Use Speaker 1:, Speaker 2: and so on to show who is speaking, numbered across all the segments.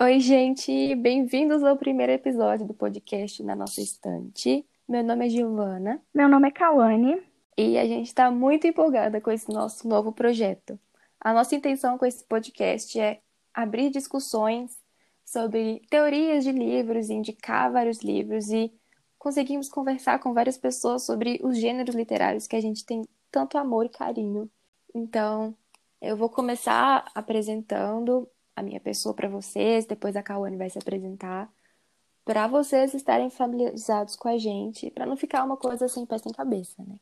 Speaker 1: Oi, gente, bem-vindos ao primeiro episódio do podcast Na Nossa Estante. Meu nome é Giovana
Speaker 2: Meu nome é Kawane.
Speaker 1: e a gente está muito empolgada com esse nosso novo projeto. A nossa intenção com esse podcast é abrir discussões sobre teorias de livros, indicar vários livros e conseguimos conversar com várias pessoas sobre os gêneros literários que a gente tem tanto amor e carinho. Então, eu vou começar apresentando a minha pessoa para vocês, depois a Kawane vai se apresentar, para vocês estarem familiarizados com a gente, para não ficar uma coisa sem pé sem cabeça, né?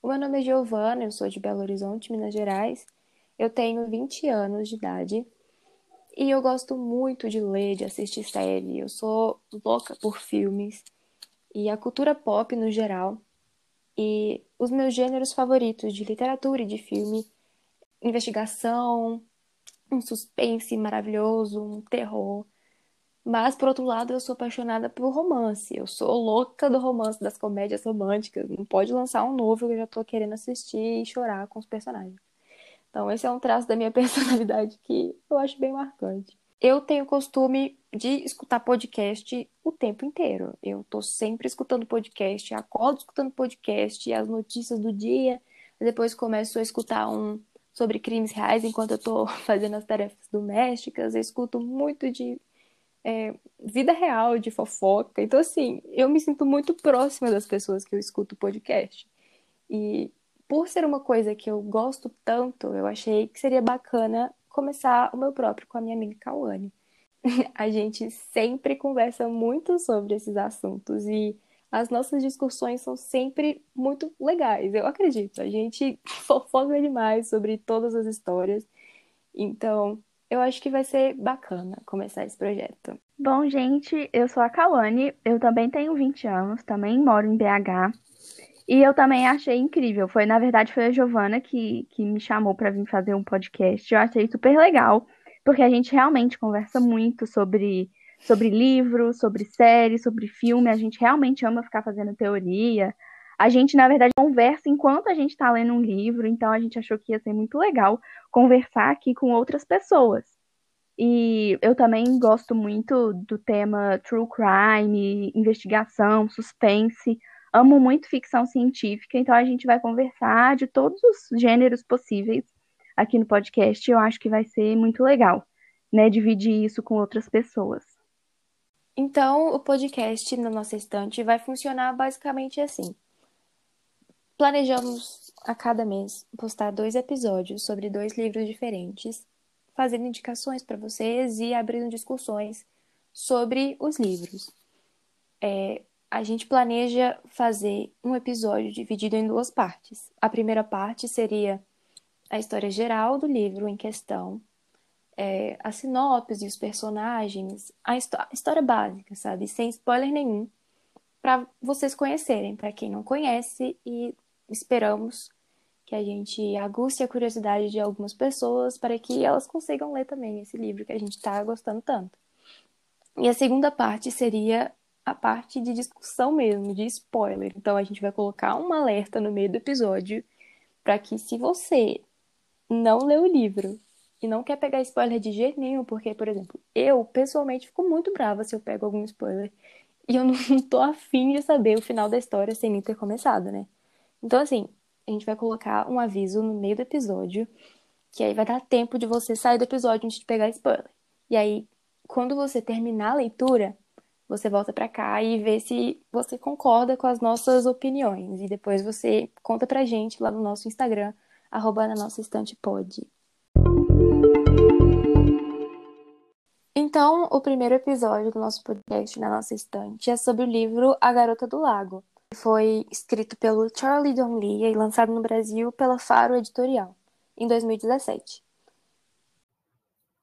Speaker 1: O meu nome é Giovana, eu sou de Belo Horizonte, Minas Gerais. Eu tenho 20 anos de idade e eu gosto muito de ler, de assistir série. Eu sou louca por filmes e a cultura pop no geral. E os meus gêneros favoritos de literatura e de filme, investigação, um suspense maravilhoso, um terror. Mas, por outro lado, eu sou apaixonada por romance. Eu sou louca do romance, das comédias românticas. Não pode lançar um novo que eu já tô querendo assistir e chorar com os personagens. Então, esse é um traço da minha personalidade que eu acho bem marcante. Eu tenho costume de escutar podcast o tempo inteiro. Eu tô sempre escutando podcast, acordo escutando podcast, as notícias do dia, depois começo a escutar um sobre crimes reais enquanto eu tô fazendo as tarefas domésticas. Eu escuto muito de é, vida real, de fofoca. Então, assim, eu me sinto muito próxima das pessoas que eu escuto podcast. E por ser uma coisa que eu gosto tanto, eu achei que seria bacana começar o meu próprio com a minha amiga Kawane. A gente sempre conversa muito sobre esses assuntos e as nossas discussões são sempre muito legais, eu acredito. A gente fofoca demais sobre todas as histórias. Então, eu acho que vai ser bacana começar esse projeto.
Speaker 2: Bom, gente, eu sou a Kawane, eu também tenho 20 anos, também moro em BH. E eu também achei incrível. Foi, na verdade, foi a Giovana que, que me chamou para vir fazer um podcast. Eu achei super legal, porque a gente realmente conversa muito sobre, sobre livro, sobre série, sobre filme. A gente realmente ama ficar fazendo teoria. A gente, na verdade, conversa enquanto a gente está lendo um livro, então a gente achou que ia ser muito legal conversar aqui com outras pessoas. E eu também gosto muito do tema true crime, investigação, suspense. Amo muito ficção científica, então a gente vai conversar de todos os gêneros possíveis aqui no podcast. Eu acho que vai ser muito legal, né, dividir isso com outras pessoas.
Speaker 1: Então, o podcast na nossa estante vai funcionar basicamente assim. Planejamos a cada mês postar dois episódios sobre dois livros diferentes, fazendo indicações para vocês e abrindo discussões sobre os livros. É, a gente planeja fazer um episódio dividido em duas partes. A primeira parte seria a história geral do livro em questão, é, a sinopse, os personagens, a, a história básica, sabe? Sem spoiler nenhum, para vocês conhecerem, para quem não conhece, e esperamos que a gente aguste a curiosidade de algumas pessoas para que elas consigam ler também esse livro que a gente está gostando tanto. E a segunda parte seria a parte de discussão mesmo, de spoiler. Então a gente vai colocar um alerta no meio do episódio para que se você não leu o livro e não quer pegar spoiler de jeito nenhum, porque, por exemplo, eu pessoalmente fico muito brava se eu pego algum spoiler e eu não tô afim de saber o final da história sem nem ter começado, né? Então, assim, a gente vai colocar um aviso no meio do episódio, que aí vai dar tempo de você sair do episódio antes de pegar spoiler. E aí, quando você terminar a leitura, você volta para cá e vê se você concorda com as nossas opiniões. E depois você conta pra gente lá no nosso Instagram, arroba na nossa estante pode. Então, o primeiro episódio do nosso podcast na nossa estante é sobre o livro A Garota do Lago. Foi escrito pelo Charlie Donnelly e lançado no Brasil pela Faro Editorial, em 2017.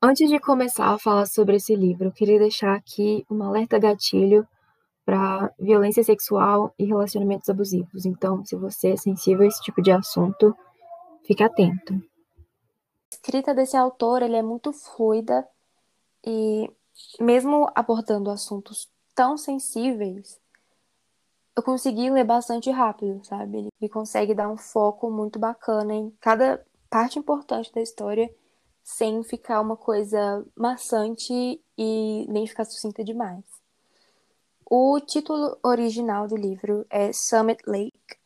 Speaker 1: Antes de começar a falar sobre esse livro, eu queria deixar aqui um alerta gatilho para violência sexual e relacionamentos abusivos. Então, se você é sensível a esse tipo de assunto, fique atento. A escrita desse autor ele é muito fluida e, mesmo abordando assuntos tão sensíveis, eu consegui ler bastante rápido, sabe? Ele consegue dar um foco muito bacana em cada parte importante da história sem ficar uma coisa maçante e nem ficar sucinta demais. O título original do livro é Summit Lake,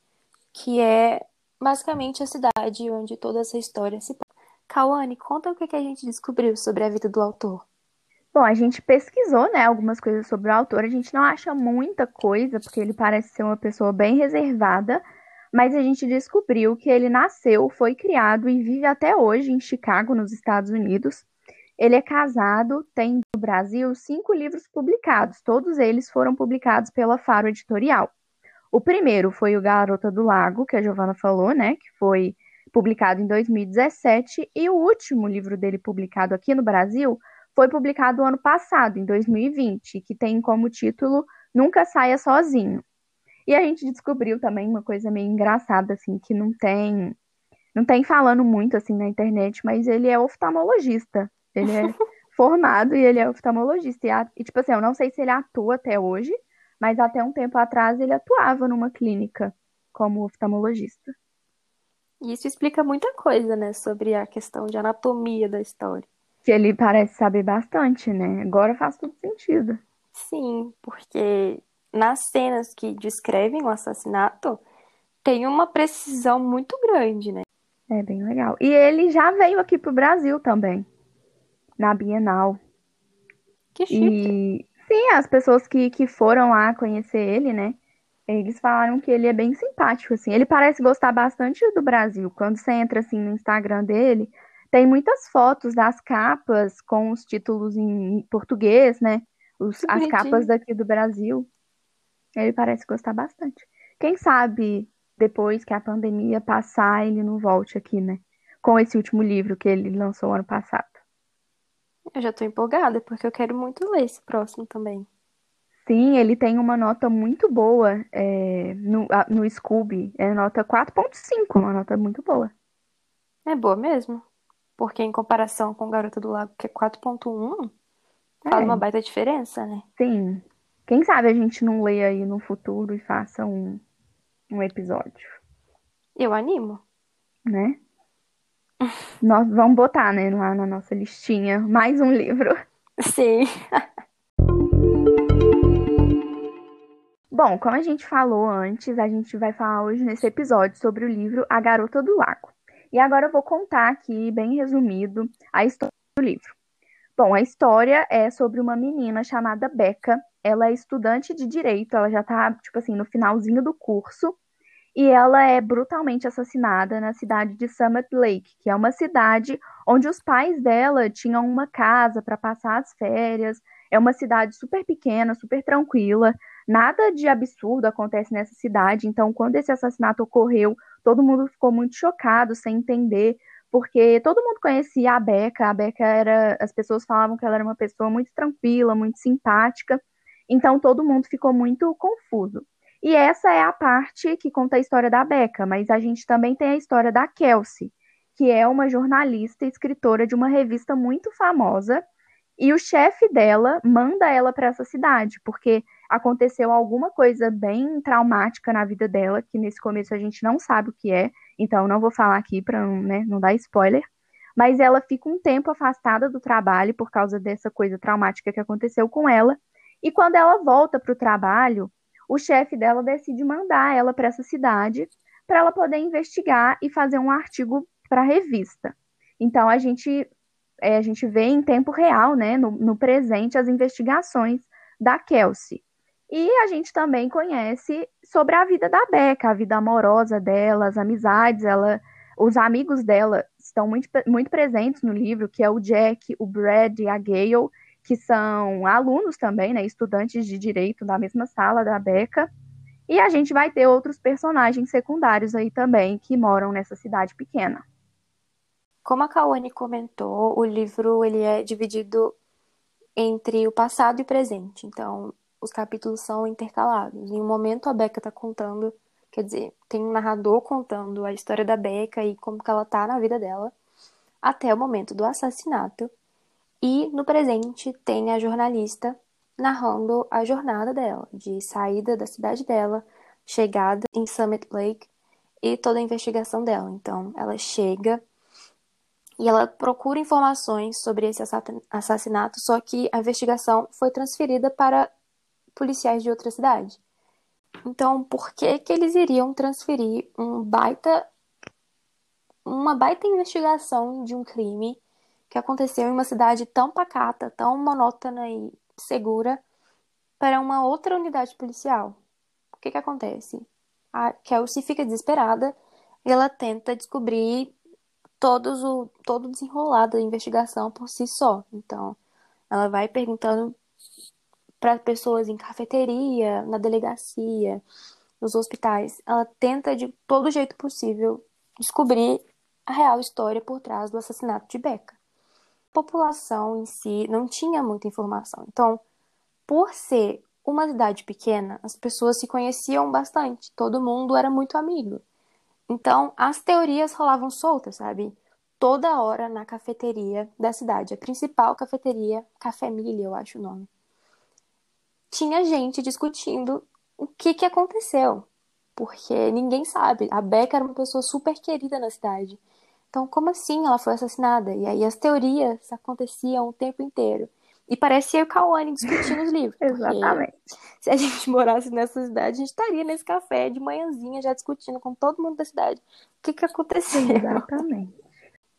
Speaker 1: que é basicamente a cidade onde toda essa história se passa. Kawane, conta o que a gente descobriu sobre a vida do autor.
Speaker 2: Bom, a gente pesquisou, né, algumas coisas sobre o autor. A gente não acha muita coisa, porque ele parece ser uma pessoa bem reservada, mas a gente descobriu que ele nasceu, foi criado e vive até hoje em Chicago, nos Estados Unidos. Ele é casado, tem no Brasil cinco livros publicados, todos eles foram publicados pela Faro Editorial. O primeiro foi o Garota do Lago, que a Giovana falou, né, que foi publicado em 2017, e o último livro dele publicado aqui no Brasil foi publicado ano passado, em 2020, que tem como título Nunca Saia Sozinho. E a gente descobriu também uma coisa meio engraçada, assim, que não tem. Não tem falando muito assim na internet, mas ele é oftalmologista. Ele é formado e ele é oftalmologista. E, e, tipo assim, eu não sei se ele atua até hoje, mas até um tempo atrás ele atuava numa clínica como oftalmologista.
Speaker 1: E isso explica muita coisa, né, sobre a questão de anatomia da história.
Speaker 2: Que ele parece saber bastante, né? Agora faz todo sentido.
Speaker 1: Sim, porque nas cenas que descrevem o assassinato, tem uma precisão muito grande, né?
Speaker 2: É bem legal. E ele já veio aqui pro Brasil também, na Bienal.
Speaker 1: Que chique.
Speaker 2: E sim, as pessoas que, que foram lá conhecer ele, né? Eles falaram que ele é bem simpático, assim. Ele parece gostar bastante do Brasil. Quando você entra, assim, no Instagram dele, tem muitas fotos das capas com os títulos em português, né? Os, as capas daqui do Brasil. Ele parece gostar bastante. Quem sabe depois que a pandemia passar, ele não volte aqui, né? Com esse último livro que ele lançou ano passado.
Speaker 1: Eu já tô empolgada, porque eu quero muito ler esse próximo também.
Speaker 2: Sim, ele tem uma nota muito boa é, no, no Scooby. É nota 4.5, uma nota muito boa.
Speaker 1: É boa mesmo? Porque em comparação com Garota do Lago, que é 4.1, é. faz uma baita diferença, né?
Speaker 2: Sim. Quem sabe a gente não lê aí no futuro e faça um, um episódio.
Speaker 1: Eu animo.
Speaker 2: Né? Nós vamos botar, né, lá na nossa listinha, mais um livro.
Speaker 1: Sim.
Speaker 2: Bom, como a gente falou antes, a gente vai falar hoje nesse episódio sobre o livro A Garota do Lago. E agora eu vou contar aqui, bem resumido, a história do livro. Bom, a história é sobre uma menina chamada Becca ela é estudante de direito, ela já tá, tipo assim, no finalzinho do curso, e ela é brutalmente assassinada na cidade de Summit Lake, que é uma cidade onde os pais dela tinham uma casa para passar as férias. É uma cidade super pequena, super tranquila. Nada de absurdo acontece nessa cidade. Então, quando esse assassinato ocorreu, todo mundo ficou muito chocado, sem entender, porque todo mundo conhecia a Becca. A Becca era, as pessoas falavam que ela era uma pessoa muito tranquila, muito simpática. Então todo mundo ficou muito confuso. E essa é a parte que conta a história da Becca, mas a gente também tem a história da Kelsey, que é uma jornalista e escritora de uma revista muito famosa. E o chefe dela manda ela para essa cidade, porque aconteceu alguma coisa bem traumática na vida dela, que nesse começo a gente não sabe o que é, então não vou falar aqui para né, não dar spoiler. Mas ela fica um tempo afastada do trabalho por causa dessa coisa traumática que aconteceu com ela. E quando ela volta para o trabalho, o chefe dela decide mandar ela para essa cidade para ela poder investigar e fazer um artigo para a revista. Então a gente é, a gente vê em tempo real, né, no, no presente, as investigações da Kelsey. E a gente também conhece sobre a vida da Becca, a vida amorosa dela, as amizades, ela, os amigos dela estão muito, muito presentes no livro, que é o Jack, o Brad e a Gale, que são alunos também, né, estudantes de direito da mesma sala da Beca. E a gente vai ter outros personagens secundários aí também que moram nessa cidade pequena.
Speaker 1: Como a Kawane comentou, o livro ele é dividido entre o passado e o presente. Então, os capítulos são intercalados. Em um momento a Beca está contando, quer dizer, tem um narrador contando a história da Beca e como que ela tá na vida dela, até o momento do assassinato. E no presente tem a jornalista narrando a jornada dela, de saída da cidade dela, chegada em Summit Lake e toda a investigação dela. Então, ela chega E ela procura informações sobre esse assassinato, só que a investigação foi transferida para policiais de outra cidade. Então, por que que eles iriam transferir um baita uma baita investigação de um crime que aconteceu em uma cidade tão pacata, tão monótona e segura para uma outra unidade policial? O que que acontece? A Kelsey fica desesperada e ela tenta descobrir todos o todo o desenrolar da investigação por si só. Então, ela vai perguntando para pessoas em cafeteria, na delegacia, nos hospitais. Ela tenta de todo jeito possível descobrir a real história por trás do assassinato de Becca. A população em si não tinha muita informação. Então, por ser uma cidade pequena, as pessoas se conheciam bastante, todo mundo era muito amigo. Então, as teorias rolavam soltas, sabe? Toda hora na cafeteria da cidade, a principal cafeteria, Café Milha, eu acho o nome tinha gente discutindo o que, que aconteceu. Porque ninguém sabe. A Becca era uma pessoa super querida na cidade. Então, como assim ela foi assassinada? E aí as teorias aconteciam o tempo inteiro. E parecia o Kawane discutindo os livros.
Speaker 2: Exatamente.
Speaker 1: Se a gente morasse nessa cidade, a gente estaria nesse café de manhãzinha já discutindo com todo mundo da cidade o que, que aconteceu.
Speaker 2: Exatamente.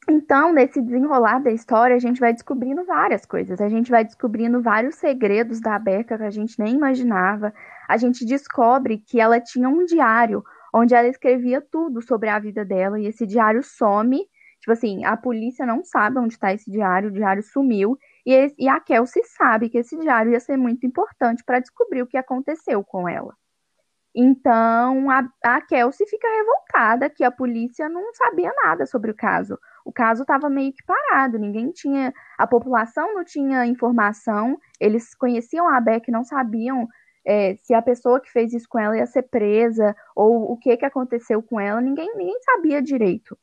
Speaker 2: Então, nesse desenrolar da história, a gente vai descobrindo várias coisas. A gente vai descobrindo vários segredos da Becca que a gente nem imaginava. A gente descobre que ela tinha um diário onde ela escrevia tudo sobre a vida dela e esse diário some. Tipo assim, a polícia não sabe onde está esse diário, o diário sumiu. E, e a Kelsey sabe que esse diário ia ser muito importante para descobrir o que aconteceu com ela. Então, a, a Kelsey fica revoltada que a polícia não sabia nada sobre o caso o caso estava meio que parado, ninguém tinha, a população não tinha informação, eles conheciam a Beck, não sabiam é, se a pessoa que fez isso com ela ia ser presa ou o que, que aconteceu com ela, ninguém, ninguém sabia direito.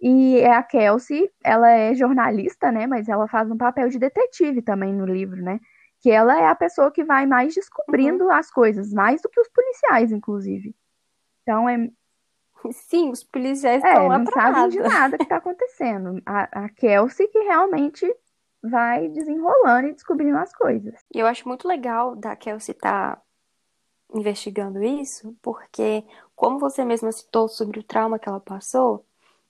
Speaker 2: E é a Kelsey, ela é jornalista, né, mas ela faz um papel de detetive também no livro, né, que ela é a pessoa que vai mais descobrindo uhum. as coisas, mais do que os policiais, inclusive. Então é,
Speaker 1: Sim, os policiais é, estão lá
Speaker 2: não sabem nada. de nada que está acontecendo. A, a Kelsey que realmente vai desenrolando e descobrindo as coisas.
Speaker 1: E eu acho muito legal da Kelsey estar tá investigando isso, porque, como você mesma citou sobre o trauma que ela passou,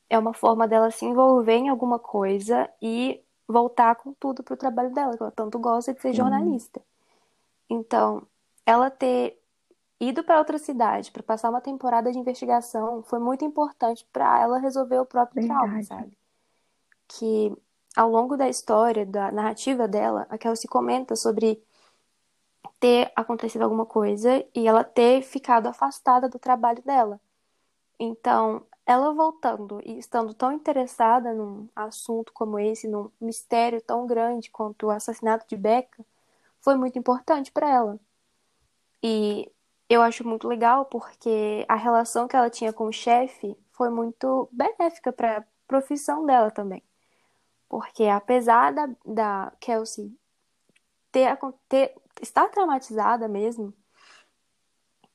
Speaker 1: é uma forma dela se envolver em alguma coisa e voltar com tudo para o trabalho dela, que ela tanto gosta de ser jornalista. Então, ela ter ido para outra cidade para passar uma temporada de investigação foi muito importante para ela resolver o próprio Verdade. trauma, sabe? Que ao longo da história, da narrativa dela, a Kelsey comenta sobre ter acontecido alguma coisa e ela ter ficado afastada do trabalho dela. Então, ela voltando e estando tão interessada num assunto como esse, num mistério tão grande quanto o assassinato de Becca, foi muito importante para ela. E eu acho muito legal porque a relação que ela tinha com o chefe foi muito benéfica para a profissão dela também. Porque apesar da, da Kelsey ter, ter, estar traumatizada mesmo,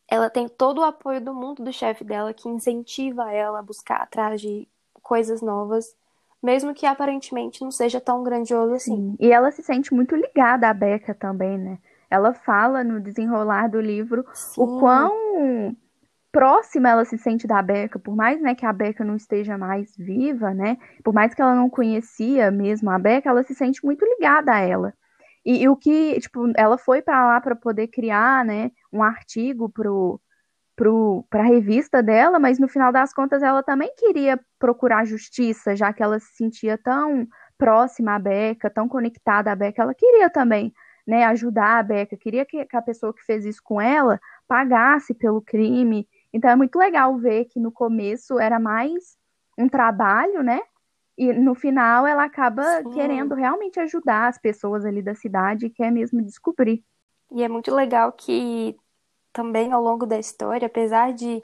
Speaker 1: ela tem todo o apoio do mundo do chefe dela que incentiva ela a buscar atrás de coisas novas, mesmo que aparentemente não seja tão grandioso assim. Sim.
Speaker 2: E ela se sente muito ligada à Becca também, né? ela fala no desenrolar do livro Sim. o quão próxima ela se sente da Beca, por mais né, que a Beca não esteja mais viva, né? Por mais que ela não conhecia mesmo a Beca, ela se sente muito ligada a ela. E, e o que, tipo, ela foi para lá para poder criar, né, um artigo pro para a revista dela, mas no final das contas ela também queria procurar justiça, já que ela se sentia tão próxima à Beca, tão conectada à Beca, ela queria também né, ajudar a Beca, queria que, a pessoa que fez isso com ela pagasse pelo crime. Então é muito legal ver que no começo era mais um trabalho, né? E no final ela acaba Sim. querendo realmente ajudar as pessoas ali da cidade e quer mesmo descobrir.
Speaker 1: E é muito legal que também ao longo da história, apesar de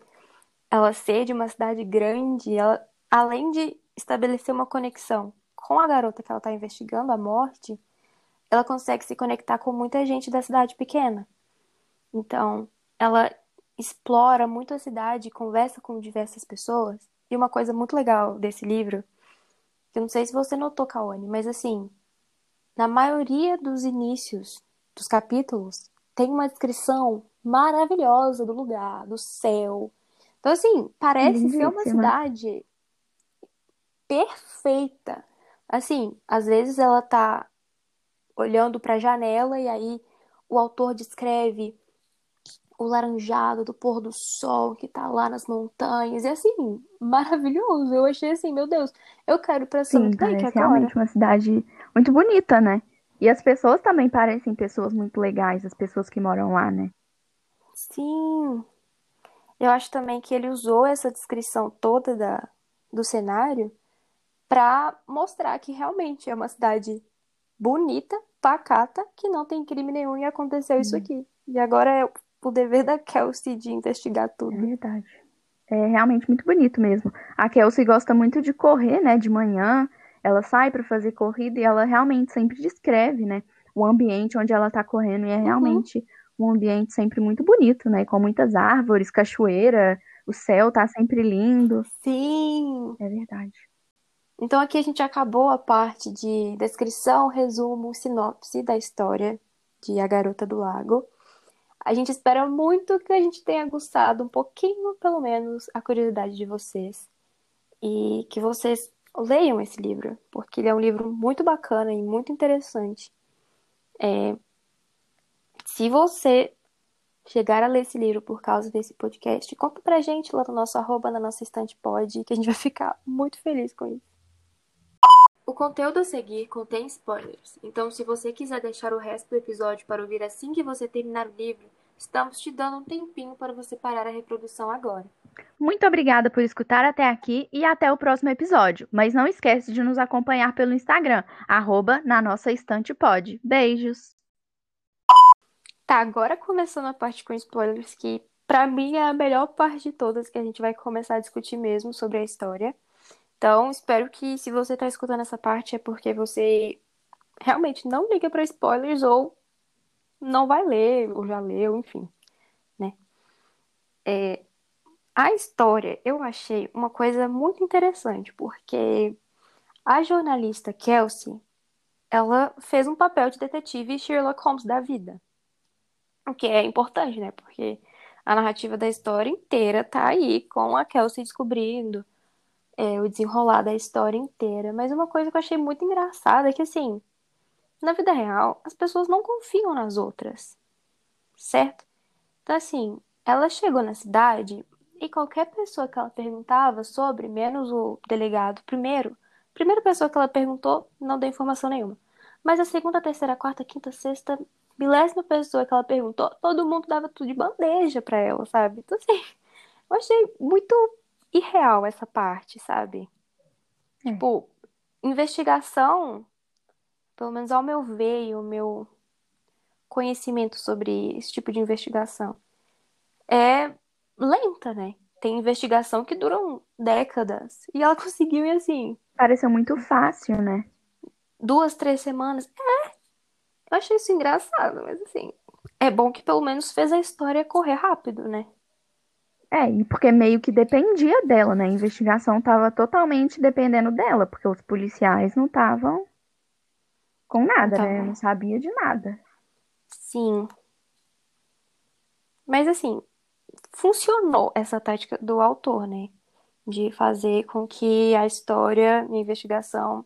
Speaker 1: ela ser de uma cidade grande, ela, além de estabelecer uma conexão com a garota que ela está investigando, a morte, ela consegue se conectar com muita gente da cidade pequena. Então, ela explora muito a cidade, conversa com diversas pessoas. E uma coisa muito legal desse livro que eu não sei se você notou, Kawane, mas assim, na maioria dos inícios dos capítulos, tem uma descrição maravilhosa do lugar, do céu. Então, assim, parece ser uma cidade perfeita. Assim, às vezes ela tá olhando para a janela e aí o autor descreve o laranjado do pôr do sol que tá lá nas montanhas. E assim, maravilhoso. Eu achei assim, meu Deus, eu quero ir pra Sim,
Speaker 2: Salt Lake agora. realmente uma cidade muito bonita, né? E as pessoas também parecem pessoas muito legais, as pessoas que moram lá, né?
Speaker 1: Sim. Eu acho também que ele usou essa descrição toda da, do cenário para mostrar que realmente é uma cidade bonita, pacata, que não tem crime nenhum e aconteceu isso aqui. E agora é o dever da Kelsey de investigar tudo.
Speaker 2: É verdade. É realmente muito bonito mesmo. A Kelsey gosta muito de correr, né, de manhã. Ela sai para fazer corrida e ela realmente sempre descreve, né, o ambiente onde ela tá correndo e é uhum. realmente uhum. um ambiente sempre muito bonito, né, com muitas árvores, cachoeira, o céu tá sempre lindo.
Speaker 1: Sim.
Speaker 2: É verdade.
Speaker 1: Então aqui a gente acabou a parte de descrição, resumo, sinopse da história de A Garota do Lago. A gente espera muito que a gente tenha gostado um pouquinho, pelo menos, a curiosidade de vocês. E que vocês leiam esse livro, porque ele é um livro muito bacana e muito interessante. É... Se você chegar a ler esse livro por causa desse podcast, conta pra gente lá no nosso arroba, na nossa estante pod, que a gente vai ficar muito feliz com isso. O conteúdo a seguir contém spoilers, então se você quiser deixar o resto do episódio para ouvir assim que você terminar o livro, estamos te dando um tempinho para você parar a reprodução agora.
Speaker 2: Muito obrigada por escutar até aqui e até o próximo episódio. Mas não esquece de nos acompanhar pelo Instagram, arroba na nossa estante. Beijos!
Speaker 1: Tá, agora começando a parte com spoilers, que para mim é a melhor parte de todas, que a gente vai começar a discutir mesmo sobre a história. Então, espero que se você está escutando essa parte é porque você realmente não liga para spoilers ou não vai ler, ou já leu, enfim, né? É, a história eu achei uma coisa muito interessante, porque a jornalista Kelsey, ela fez um papel de detetive Sherlock Holmes da vida. O que é importante, né? Porque a narrativa da história inteira tá aí com a Kelsey descobrindo é, o desenrolar da história inteira. Mas uma coisa que eu achei muito engraçada é que, assim, na vida real, as pessoas não confiam nas outras, certo? Então, assim, ela chegou na cidade e qualquer pessoa que ela perguntava sobre, menos o delegado, primeiro, primeira pessoa que ela perguntou não deu informação nenhuma. Mas a segunda, terceira, quarta, quinta, sexta, milésima pessoa que ela perguntou, todo mundo dava tudo de bandeja para ela, sabe? Então, assim, eu achei muito irreal essa parte, sabe? É. Tipo, investigação, pelo menos ao meu ver e o meu conhecimento sobre esse tipo de investigação, é lenta, né? Tem investigação que duram décadas. E ela conseguiu, e assim.
Speaker 2: Pareceu muito fácil, né?
Speaker 1: Duas, três semanas. É. Eu achei isso engraçado, mas assim. É bom que pelo menos fez a história correr rápido, né?
Speaker 2: É, e porque meio que dependia dela, né? A investigação estava totalmente dependendo dela, porque os policiais não estavam com nada, né? Não sabia de nada.
Speaker 1: Sim. Mas assim, funcionou essa tática do autor, né? De fazer com que a história, a investigação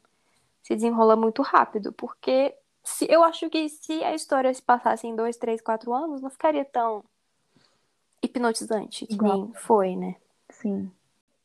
Speaker 1: se desenrola muito rápido, porque se, eu acho que se a história se passasse em dois, três, quatro anos, não ficaria tão hipnotizante, que Igual. nem foi, né?
Speaker 2: Sim.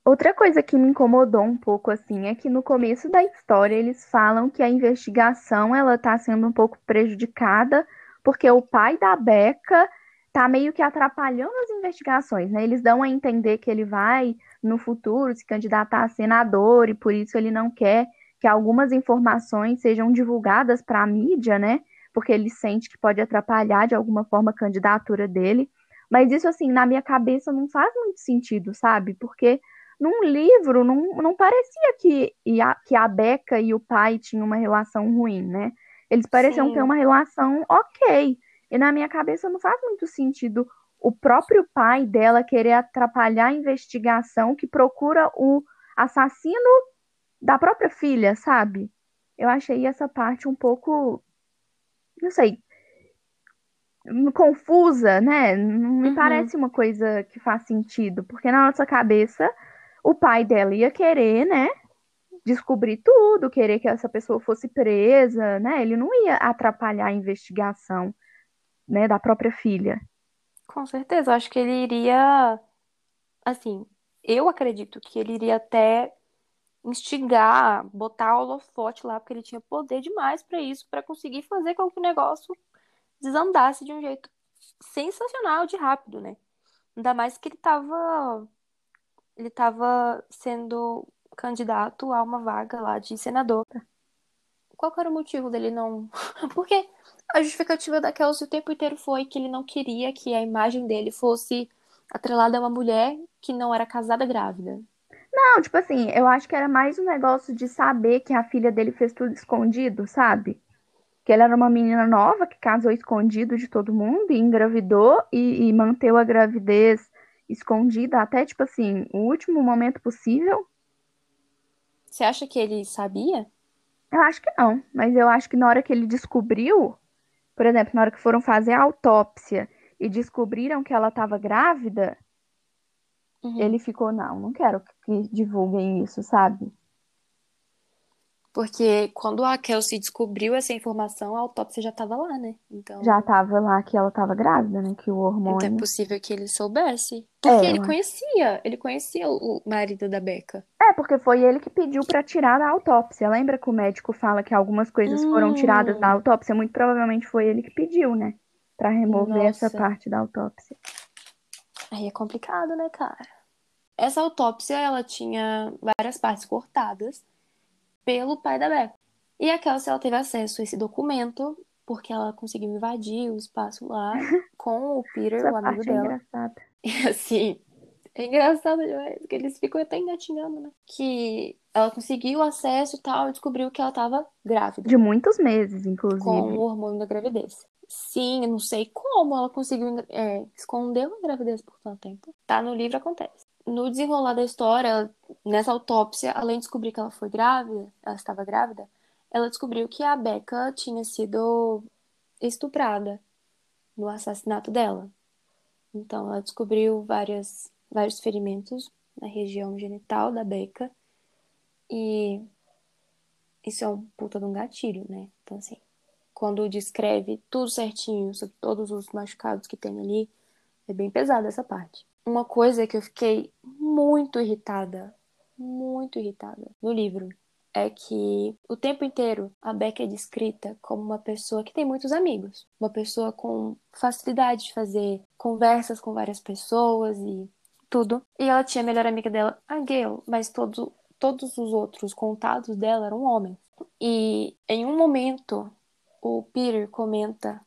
Speaker 2: Outra coisa que me incomodou um pouco assim é que no começo da história eles falam que a investigação ela tá sendo um pouco prejudicada porque o pai da Beca tá meio que atrapalhando as investigações, né? Eles dão a entender que ele vai no futuro se candidatar a senador e por isso ele não quer que algumas informações sejam divulgadas para a mídia, né? Porque ele sente que pode atrapalhar de alguma forma a candidatura dele. Mas isso, assim, na minha cabeça não faz muito sentido, sabe? Porque num livro não, não parecia que, a, que a Beca e o pai tinham uma relação ruim, né? Eles pareciam Sim. ter uma relação ok. E na minha cabeça não faz muito sentido o próprio pai dela querer atrapalhar a investigação que procura o assassino da própria filha, sabe? Eu achei essa parte um pouco, não sei, confusa, né? Não me
Speaker 1: Uhum.
Speaker 2: parece uma coisa que faz sentido, porque na nossa cabeça o pai dela ia querer, né? Descobrir tudo, querer que essa pessoa fosse presa, né? Ele não ia atrapalhar a investigação, né, da própria filha.
Speaker 1: Com certeza, eu acho que ele iria, assim, eu acredito que ele iria até instigar, botar o holofote lá, porque ele tinha poder demais pra isso, pra conseguir fazer com que o negócio desandasse de um jeito sensacional de rápido, né? Ainda mais que ele tava, ele tava sendo candidato a uma vaga lá de senador. Qual era o motivo dele não? Porque a justificativa da Kelsey o tempo inteiro foi que ele não queria que a imagem dele fosse atrelada a uma mulher que não era casada grávida.
Speaker 2: Não, tipo assim, eu acho que era mais um negócio de saber que a filha dele fez tudo escondido, sabe? Que ela era uma menina nova que casou escondido de todo mundo e engravidou e, e manteve a gravidez escondida até, tipo assim, o último momento possível.
Speaker 1: Você acha que ele sabia?
Speaker 2: Eu acho que não, mas eu acho que na hora que ele descobriu, por exemplo, na hora que foram fazer a autópsia e descobriram que ela estava grávida,
Speaker 1: Uhum.
Speaker 2: ele ficou, não, não quero que divulguem isso, sabe?
Speaker 1: Porque quando a Kelsey descobriu essa informação, a autópsia já estava lá, né? Então,
Speaker 2: Já tava lá que ela estava grávida, né? Que o
Speaker 1: então é
Speaker 2: hormônio.
Speaker 1: possível que ele soubesse. Porque
Speaker 2: É,
Speaker 1: ele conhecia, ele conhecia o marido da Becca.
Speaker 2: É, porque foi ele que pediu pra tirar da autópsia. Lembra que o médico fala que algumas coisas foram tiradas da
Speaker 1: Hum.
Speaker 2: autópsia? Muito provavelmente foi ele que pediu, né? Pra remover essa
Speaker 1: Nossa.
Speaker 2: parte da autópsia.
Speaker 1: Aí é complicado, né, cara? Essa autópsia, ela tinha várias partes cortadas pelo pai da Becca. E a Kelsey, ela teve acesso a esse documento porque ela conseguiu invadir o espaço lá com o Peter,
Speaker 2: Essa
Speaker 1: o amigo
Speaker 2: é
Speaker 1: dela.
Speaker 2: engraçada.
Speaker 1: E assim, é engraçado demais, porque eles ficam até engatinhando, né? Que ela conseguiu acesso e tal, e descobriu que ela tava grávida,
Speaker 2: De muitos meses,
Speaker 1: com
Speaker 2: inclusive.
Speaker 1: o hormônio da gravidez. Sim, eu não sei como ela conseguiu é, esconder uma gravidez por tanto tempo. Tá no livro, acontece. No desenrolar da história, nessa autópsia, além de descobrir que ela foi grávida, ela estava grávida, ela descobriu que a Becca tinha sido estuprada no assassinato dela. Então, ela descobriu várias, vários ferimentos na região genital da Becca. E isso é um puta de um gatilho, né? Então, assim, quando descreve tudo certinho sobre todos os machucados que tem ali, é bem pesada essa parte. Uma coisa que eu fiquei muito irritada, muito irritada no livro, é que o tempo inteiro a Becca é descrita como uma pessoa que tem muitos amigos, uma pessoa com facilidade de fazer conversas com várias pessoas e tudo. E ela tinha a melhor amiga dela, a Gale, mas todo, todos os outros contatos dela eram homens. E em um momento, o Peter comenta,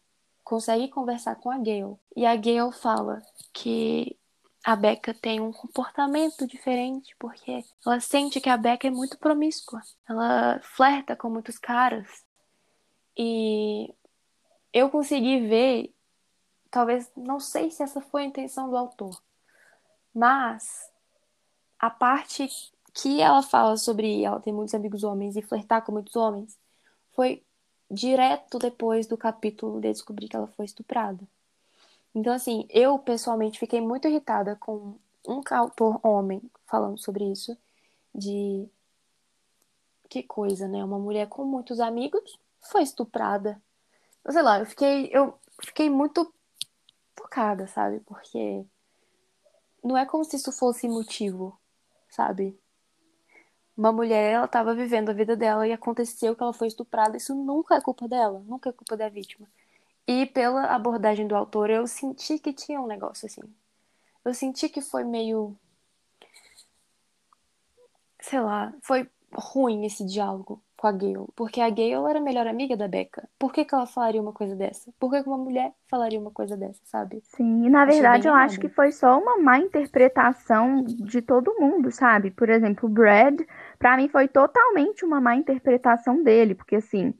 Speaker 1: consegue conversar com a Gale. E a Gale fala que a Becca tem um comportamento diferente, porque ela sente que a Becca é muito promíscua. Ela flerta com muitos caras. E eu consegui ver, talvez, não sei se essa foi a intenção do autor, mas a parte que ela fala sobre ela ter muitos amigos homens e flertar com muitos homens foi direto depois do capítulo de descobrir que ela foi estuprada. Então, assim, eu pessoalmente fiquei muito irritada com um autor homem falando sobre isso, de que coisa, né? Uma mulher com muitos amigos foi estuprada. Sei lá, eu fiquei, eu fiquei muito tocada, sabe? Porque não é como se isso fosse motivo, sabe? Uma mulher, ela tava vivendo a vida dela e aconteceu que ela foi estuprada. Isso nunca é culpa dela, nunca é culpa da vítima. E pela abordagem do autor, eu senti que tinha um negócio assim. Eu senti que foi meio. Sei lá, foi ruim esse diálogo com a Gale. Porque a Gale era a melhor amiga da Becca. Por que, que ela falaria uma coisa dessa? Por que, que uma mulher falaria uma coisa dessa, sabe?
Speaker 2: Sim, e na verdade eu acho
Speaker 1: errado.
Speaker 2: que foi só uma má interpretação de todo mundo, sabe? Por exemplo, o Brad, pra mim foi totalmente uma má interpretação dele, porque assim,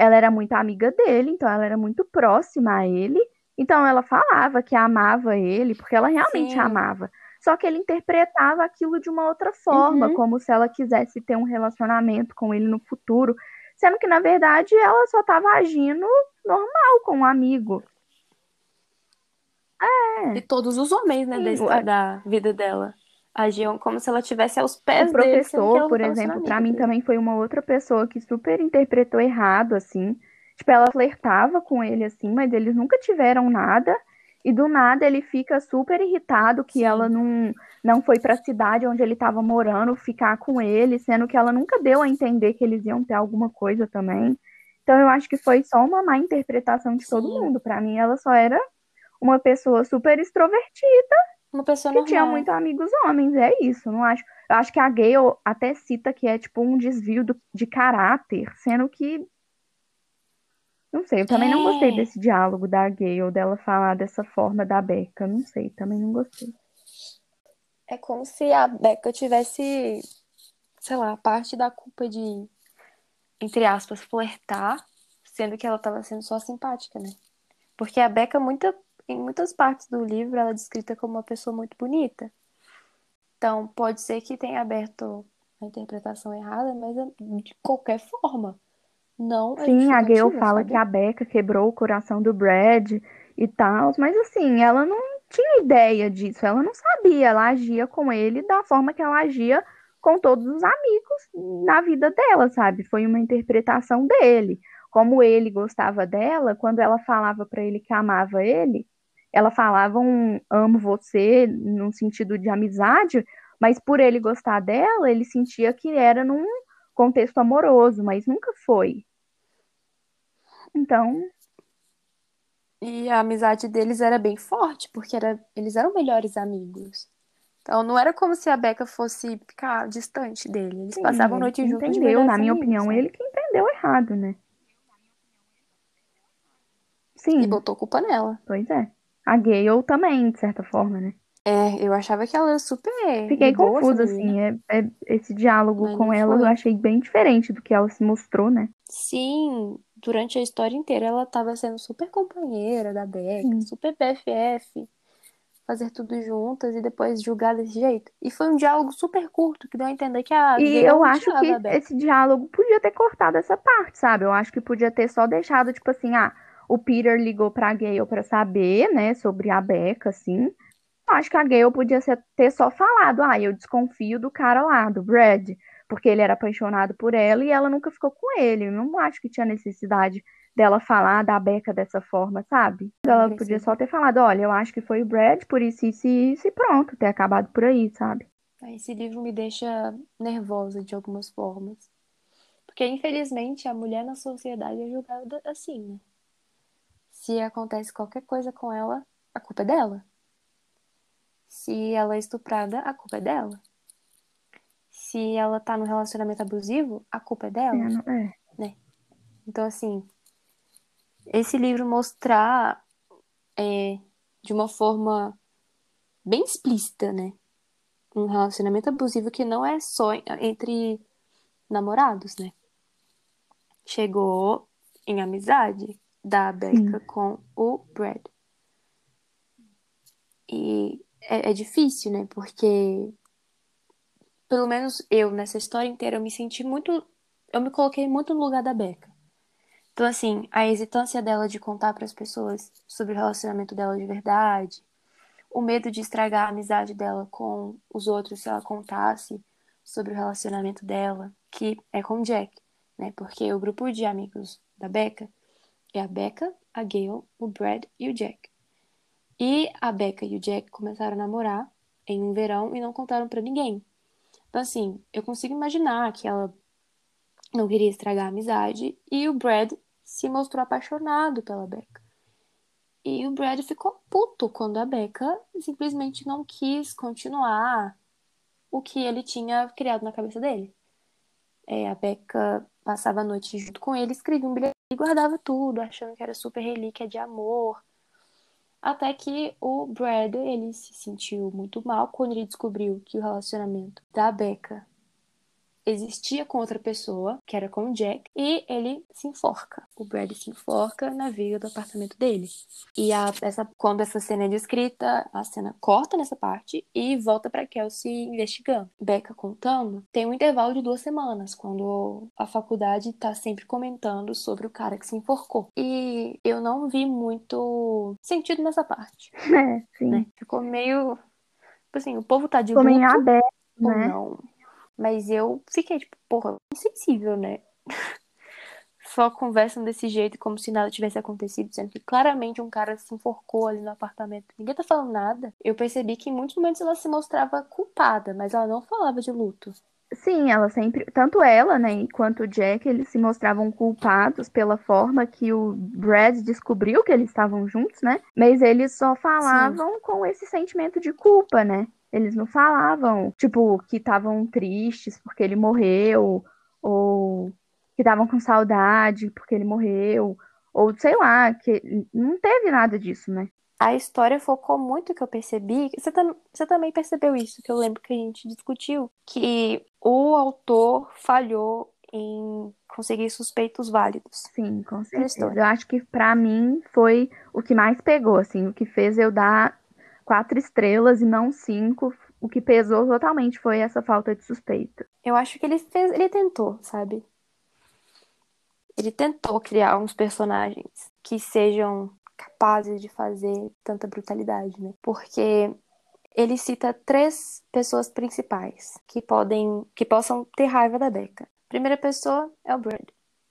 Speaker 2: ela era muito amiga dele, então ela era muito próxima a ele, então ela falava que amava ele, porque ela realmente
Speaker 1: Sim.
Speaker 2: amava. só que ele interpretava aquilo de uma outra forma,
Speaker 1: Uhum.
Speaker 2: como se ela quisesse ter um relacionamento com ele no futuro, sendo que na verdade ela só estava agindo normal com um amigo.
Speaker 1: E todos os homens, né,
Speaker 2: Sim,
Speaker 1: da vida dela agiam como se ela estivesse aos pés
Speaker 2: O
Speaker 1: dele,
Speaker 2: professor,
Speaker 1: ela
Speaker 2: por exemplo,
Speaker 1: amiga
Speaker 2: mim
Speaker 1: dele.
Speaker 2: também foi uma outra pessoa que super interpretou errado, assim. Tipo, ela flertava com ele, assim, mas eles nunca tiveram nada. E do nada ele fica super irritado que
Speaker 1: Sim.
Speaker 2: ela não, não foi pra cidade onde ele tava morando ficar com ele, sendo que ela nunca deu a entender que eles iam ter alguma coisa também. Então eu acho que foi só uma má interpretação de todo
Speaker 1: Sim.
Speaker 2: mundo. Pra mim, ela só era uma pessoa super extrovertida
Speaker 1: Uma pessoa
Speaker 2: que
Speaker 1: normal.
Speaker 2: tinha muitos amigos homens, é isso, não acho. Eu acho que a Gale até cita que é tipo um desvio do- de caráter, sendo que não sei, eu também não gostei
Speaker 1: É.
Speaker 2: desse diálogo da Gale, dela falar dessa forma da Becca, não sei, também não gostei.
Speaker 1: É como se a Becca tivesse, sei lá, parte da culpa de, entre aspas, flertar, sendo que ela estava sendo só simpática, né? Porque a Becca, muita, em muitas partes do livro, ela é descrita como uma pessoa muito bonita. Então, pode ser que tenha aberto a interpretação errada, mas é de qualquer forma. Não é
Speaker 2: Sim, a Gale
Speaker 1: justificativa,
Speaker 2: fala
Speaker 1: sabe?
Speaker 2: que a Becca quebrou o coração do Brad e tal, mas assim, ela não tinha ideia disso, ela não sabia, ela agia com ele da forma que ela agia com todos os amigos na vida dela, sabe? Foi uma interpretação dele. Como ele gostava dela, quando ela falava pra ele que amava ele, ela falava um amo você num sentido de amizade, mas por ele gostar dela, ele sentia que era num contexto amoroso, mas nunca foi. Então,
Speaker 1: E a amizade deles era bem forte, porque era, eles eram melhores amigos. Então não era como se a Becca fosse ficar distante dele. Eles
Speaker 2: sim,
Speaker 1: passavam a noite juntos de
Speaker 2: entendeu, na minha
Speaker 1: amigos,
Speaker 2: opinião, ele que entendeu errado, né?
Speaker 1: E
Speaker 2: Sim,
Speaker 1: botou culpa nela.
Speaker 2: pois é. A Gale também, de certa forma, né?
Speaker 1: É, eu achava que ela era super
Speaker 2: Fiquei
Speaker 1: boa,
Speaker 2: confusa, assim. É, é- esse diálogo
Speaker 1: Mas
Speaker 2: com ela eu
Speaker 1: foi.
Speaker 2: achei bem diferente do que ela se mostrou, né?
Speaker 1: Sim, durante a história inteira ela tava sendo super companheira da Becca,
Speaker 2: Sim.
Speaker 1: super BFF, fazer tudo juntas e depois julgar desse jeito. E foi um diálogo super curto que deu a entender que a
Speaker 2: E eu acho que esse diálogo podia ter cortado essa parte, sabe? Eu acho que podia ter só deixado, tipo assim, ah, o Peter ligou pra Gale pra saber, né, sobre a Becca, assim. Eu acho que a Gale podia ser- ter só falado, ah, eu desconfio do cara lá, do Brad, porque ele era apaixonado por ela e ela nunca ficou com ele. Eu não acho que tinha necessidade dela falar da Becca dessa forma, sabe? Ela podia só ter falado, olha, eu acho que foi o Brad, por isso, isso isso, e pronto, ter acabado por aí, sabe?
Speaker 1: Esse livro me deixa nervosa de algumas formas. Porque, infelizmente, a mulher na sociedade é julgada assim, né? Se acontece qualquer coisa com ela, a culpa é dela. Se ela é estuprada, a culpa é dela. Se ela tá num relacionamento abusivo, a culpa é
Speaker 2: É,
Speaker 1: dela.
Speaker 2: não- é.
Speaker 1: Então, assim, esse livro mostrar é, de uma forma bem explícita, né? Um relacionamento abusivo que não é só entre namorados, né? Chegou em amizade da Becca com o Brad. E é, é difícil, né? Porque, pelo menos eu, nessa história inteira, eu me senti muito. Eu me coloquei muito no lugar da Becca. Então, assim, a hesitância dela de contar para as pessoas sobre o relacionamento dela de verdade, o medo de estragar a amizade dela com os outros se ela contasse sobre o relacionamento dela, que é com o Jack, né? Porque o grupo de amigos da Becca é a Becca, a Gail, o Brad e o Jack. E a Becca e o Jack começaram a namorar em um verão e não contaram para ninguém. Então, assim, eu consigo imaginar que ela não queria estragar a amizade e o Brad se mostrou apaixonado pela Becca. E o Brad ficou puto quando a Becca simplesmente não quis continuar o que ele tinha criado na cabeça dele. É, a Becca passava a noite junto com ele, escrevia um bilhete e guardava tudo, achando que era super relíquia de amor. Até que o Brad, ele se sentiu muito mal quando ele descobriu que o relacionamento da Becca existia com outra pessoa, que era com o Jack, e ele se enforca. O Brad se enforca na viga do apartamento dele. E a, essa, quando essa cena é descrita, a cena corta nessa parte e volta para Kelsey investigando. Becca contando, tem um intervalo de duas semanas, quando a faculdade tá sempre comentando sobre o cara que se enforcou. E eu não vi muito sentido nessa parte.
Speaker 2: É, sim.
Speaker 1: Né? Ficou meio. Tipo assim, o povo tá de
Speaker 2: Ficou
Speaker 1: luto
Speaker 2: meio aberto, né?
Speaker 1: não. Mas eu fiquei, tipo, porra, insensível, né? Só conversam desse jeito, como se nada tivesse acontecido, sendo que claramente um cara se enforcou ali no apartamento. Ninguém tá falando nada. Eu percebi que em muitos momentos ela se mostrava culpada, mas ela não falava de luto.
Speaker 2: Sim, ela sempre, tanto ela, né, quanto o Jack, eles se mostravam culpados pela forma que o Brad descobriu que eles estavam juntos, né? Mas eles só falavam com esse sentimento de culpa, né? Eles não falavam, tipo, que estavam tristes porque ele morreu, ou que estavam com saudade porque ele morreu, ou sei lá, que não teve nada disso, né?
Speaker 1: A história focou muito que eu percebi. Você, tam você também percebeu isso, que eu lembro que a gente discutiu, que o autor falhou em conseguir suspeitos válidos.
Speaker 2: Sim, com certeza. Eu acho que pra mim foi o que mais pegou, assim, o que fez eu dar quatro estrelas e não cinco. O que pesou totalmente foi essa falta de suspeita.
Speaker 1: Eu acho que ele fez, ele tentou, sabe? Ele tentou criar uns personagens que sejam capazes de fazer tanta brutalidade, né? Porque ele cita três pessoas principais que podem, que possam ter raiva da Becca. Primeira pessoa é o Brad.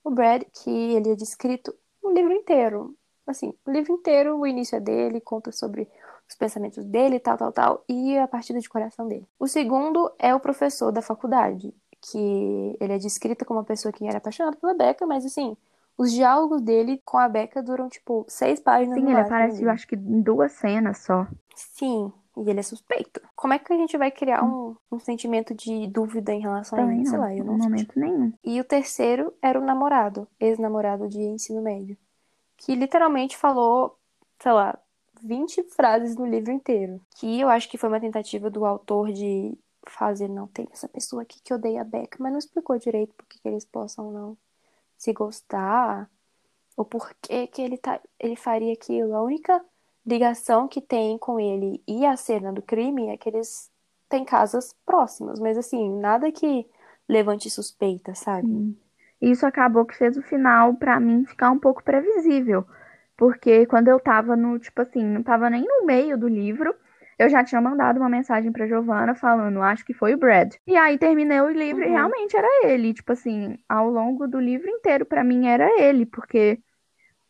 Speaker 1: O Brad, que ele é descrito livro inteiro. Assim, o livro inteiro, o início é dele, conta sobre os pensamentos dele, tal, tal, tal, e a partida de coração dele. O segundo é o professor da faculdade, que ele é descrito como uma pessoa que era apaixonada pela Becca, mas assim, os diálogos dele com a Becca duram, tipo, seis páginas
Speaker 2: Sim, ele aparece, eu
Speaker 1: dele.
Speaker 2: acho que em duas cenas só.
Speaker 1: Sim, e ele é suspeito. Como é que a gente vai criar um, um sentimento de dúvida em relação a
Speaker 2: Também
Speaker 1: ele? Sei
Speaker 2: não,
Speaker 1: lá, eu não
Speaker 2: momento nenhum.
Speaker 1: E o terceiro era o namorado, ex-namorado de ensino médio, que literalmente falou, sei lá, 20 frases no livro inteiro. Que eu acho que foi uma tentativa do autor de fazer, não, tem essa pessoa aqui que odeia a Becca, mas não explicou direito por que eles possam não se gostar, ou por que que ele, tá, ele faria aquilo. A única ligação que tem com ele e a cena do crime é que eles têm casas próximas, mas assim, nada que levante suspeita, sabe?
Speaker 2: Isso acabou que fez o final, pra mim, ficar um pouco previsível. Porque quando eu tava no, tipo assim, não tava nem no meio do livro, eu já tinha mandado uma mensagem pra Giovanna falando, acho que foi o Brad. E aí terminei o livro e
Speaker 1: Uhum.
Speaker 2: realmente era ele. Tipo assim, ao longo do livro inteiro, pra mim, era ele, porque